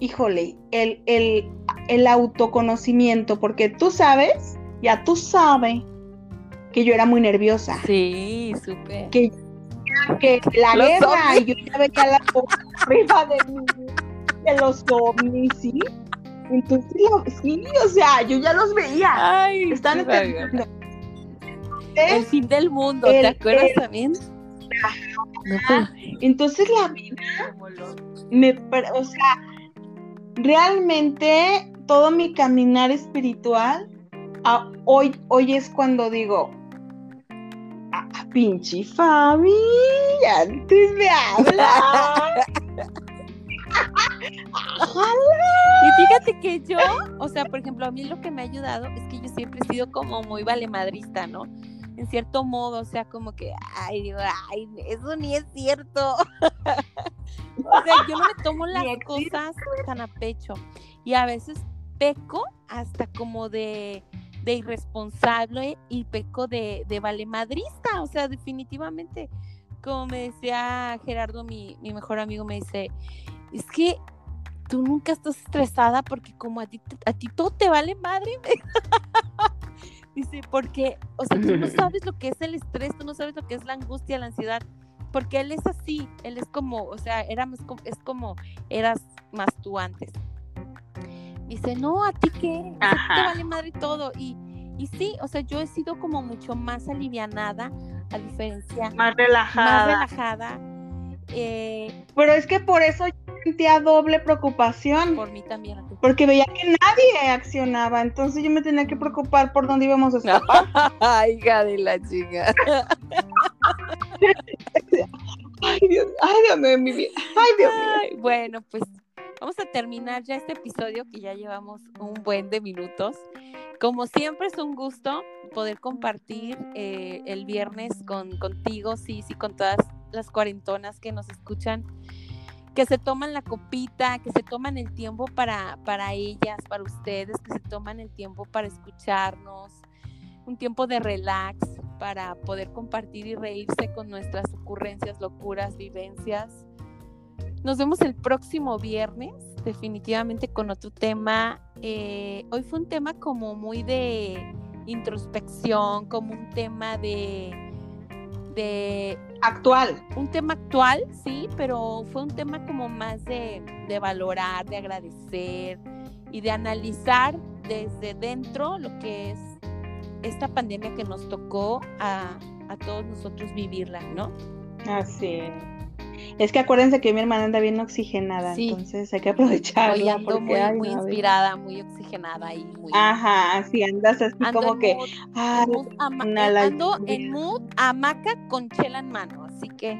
híjole, el, el, el autoconocimiento, porque tú sabes, ya tú sabes, que yo era muy nerviosa, Sí, súper. que, que la Los guerra, y yo ya veía la cosa arriba de mí, de los ovnis, ¿sí? Entonces, sí, o sea, yo ya los veía. Ay, Están esperando. El fin del mundo, ¿te El- acuerdas el- también? Entonces la vida me, o sea, realmente todo mi caminar espiritual, hoy, hoy es cuando digo, ah, pinche Fabi, antes me habla. Y fíjate que yo, o sea, por ejemplo, a mí lo que me ha ayudado es que yo siempre he sido como muy valemadrista, ¿no? En cierto modo, o sea, como que, ay, digo, ay, eso ni es cierto. o sea, yo no me tomo las cosas tan a pecho. Y a veces peco hasta como de, de irresponsable y peco de, de valemadrista. O sea, definitivamente, como me decía Gerardo, mi, mi mejor amigo, me dice, es que tú nunca estás estresada porque como a ti, a ti todo te vale madre. Dice, porque, o sea, tú no sabes lo que es el estrés, tú no sabes lo que es la angustia, la ansiedad, porque él es así, él es como, o sea, era más es como eras más tú antes. Dice, no, a ti qué, a ti te vale madre todo. Y, y sí, o sea, yo he sido como mucho más alivianada, a diferencia, Más más relajada. relajada. eh, Pero es que por eso yo sentía doble preocupación, por mí también. porque veía que nadie accionaba, entonces yo me tenía que preocupar por dónde íbamos a escapar. Ay, hija de la chica. Ay, Dios, ay, Dios mío, mi vida. Ay, Dios mío. Ay, bueno, pues vamos a terminar ya este episodio que ya llevamos un buen de minutos. Como siempre es un gusto poder compartir eh, el viernes con, contigo, sí, sí, con todas las cuarentonas que nos escuchan, que se toman la copita, que se toman el tiempo para, para ellas, para ustedes, que se toman el tiempo para escucharnos, un tiempo de relax para poder compartir y reírse con nuestras ocurrencias, locuras, vivencias. Nos vemos el próximo viernes, definitivamente con otro tema. Eh, hoy fue un tema como muy de introspección, como un tema de, de Actual. un tema actual, sí, pero fue un tema como más de, de valorar, de agradecer y de analizar desde dentro lo que es esta pandemia que nos tocó a, a todos nosotros vivirla, ¿no? Así es. Es que acuérdense que mi hermana anda bien oxigenada, Sí. entonces hay que aprovecharla. Hoy ando porque, muy, ay, muy no, inspirada, muy oxigenada y muy... Ajá, así andas así ando como que, mood- ay, en eh, la ando lluvia. en mood hamaca con chela en mano, así que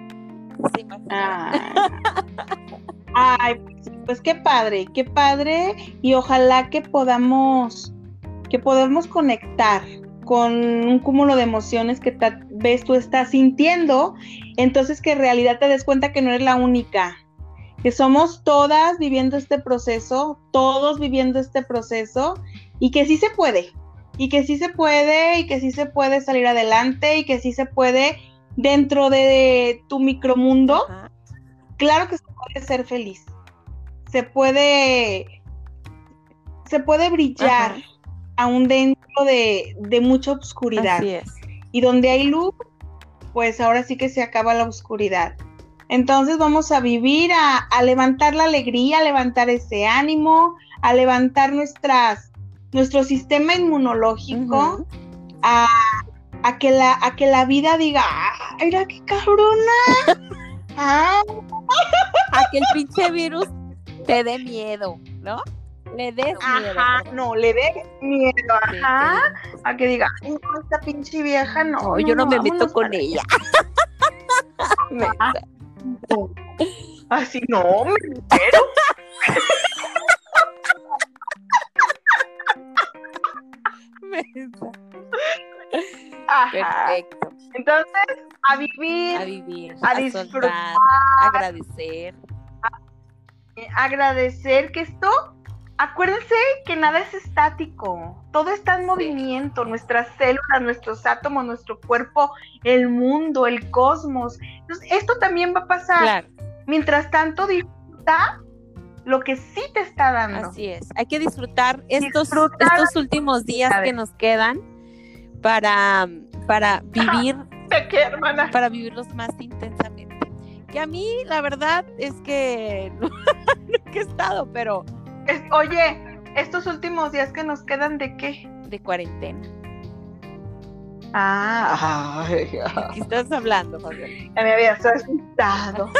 se ay. Ay, pues qué padre, qué padre y ojalá que podamos, que podamos conectar con un cúmulo de emociones que tal vez tú estás sintiendo, entonces que en realidad te des cuenta que no eres la única, que somos todas viviendo este proceso, todos viviendo este proceso y que sí se puede, y que sí se puede, y que sí se puede salir adelante, y que sí se puede dentro de tu micromundo, Ajá. claro que se puede ser feliz, se puede, se puede brillar Ajá. aún dentro de, de mucha oscuridad. Así es. Y donde hay luz, pues ahora sí que se acaba la oscuridad. Entonces vamos a vivir, a, a levantar la alegría, a levantar ese ánimo, a levantar nuestras, nuestro sistema inmunológico, a, a que la, a que la vida diga, ¡ah, mira qué cabrona! Ah, A que el pinche virus te dé miedo, ¿no? Le des miedo. ajá, no, le dé miedo, ajá, sí. a que diga, "Ay, no, esta pinche vieja no. No, yo no me meto con ella. Me- allá". Así no, me entero. me- Ajá. Perfecto. Entonces, a vivir, A vivir, A a, disfrutar. soltar, agradecer. eh, agradecer que esto, acuérdense que nada es estático, todo está en movimiento, nuestras células, nuestros átomos, nuestro cuerpo, el mundo, el cosmos. Entonces, esto también va a pasar. Claro, Mientras tanto, disfruta lo que sí te está dando. así es. Hay que disfrutar estos, Disfrutar estos últimos días que nos quedan para, para vivir, ¿De qué, hermana? para vivirlos más intensamente. Que a mí, la verdad, es que no, he estado, pero Es- oye, estos últimos días que nos quedan, ¿de qué? de cuarentena. Ah, ay, ¿Qué estás hablando, José? ya me había asustado.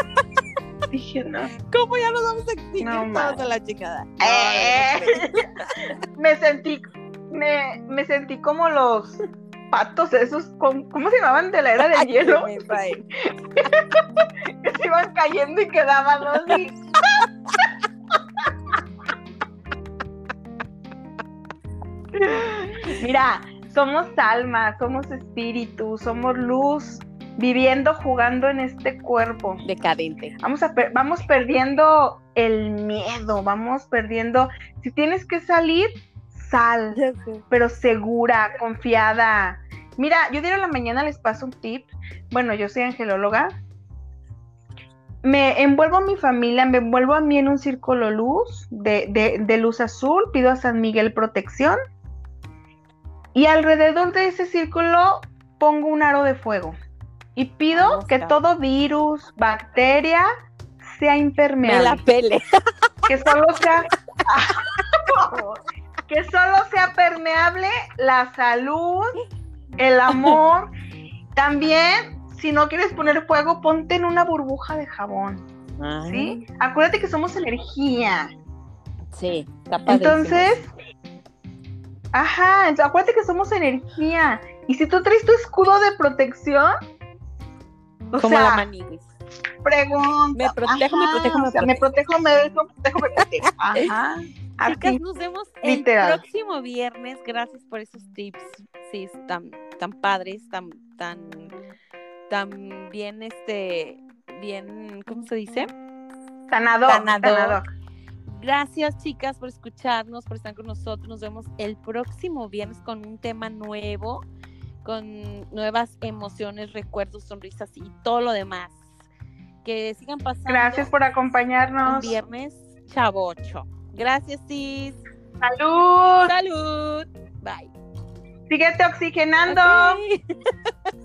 Dije, no. ¿Cómo ya nos vamos a extinguir No, todos a la chingada? Eh, me sentí, me, me sentí como los patos esos, con- ¿cómo se llamaban? De la era del hielo, que se iban cayendo y quedaban así. Mira, somos alma, somos espíritu, somos luz, viviendo, jugando en este cuerpo. Decadente. Vamos, a per- vamos perdiendo el miedo, vamos perdiendo. Si tienes que salir, sal, pero segura, confiada. Mira, yo diario en la mañana les paso un tip. Bueno, yo soy angelóloga. Me envuelvo a mi familia, me envuelvo a mí en un círculo luz, de, de- de luz azul, pido a San Miguel protección. Y alrededor de ese círculo pongo un aro de fuego. Y pido que todo virus, bacteria, sea Me impermeable la pele. que solo sea que solo sea permeable la salud, el amor. También, si no quieres poner fuego, ponte en una burbuja de jabón, ¿sí? Acuérdate que somos energía. Sí, padrísimo. Entonces, ajá, entonces acuérdate que somos energía. Y si tú traes tu escudo de protección, o Como la sea, maniguis. pregunta. Me protejo, me protejo, me o sea, me protejo, me protejo, me protejo. Ajá. Chicas, nos vemos literal. el próximo viernes. Gracias por esos tips, sí, tan, tan padres, tan, tan, tan bien, este, bien, ¿cómo se dice? Sanador. Sanador. sanador. Gracias, chicas, por escucharnos, por estar con nosotros. Nos vemos el próximo viernes con un tema nuevo, con nuevas emociones, recuerdos, sonrisas y todo lo demás. Que sigan pasando. Gracias por un acompañarnos. viernes chavocho. Gracias, Cis. Salud. Salud. Bye. Síguete oxigenando. Ok.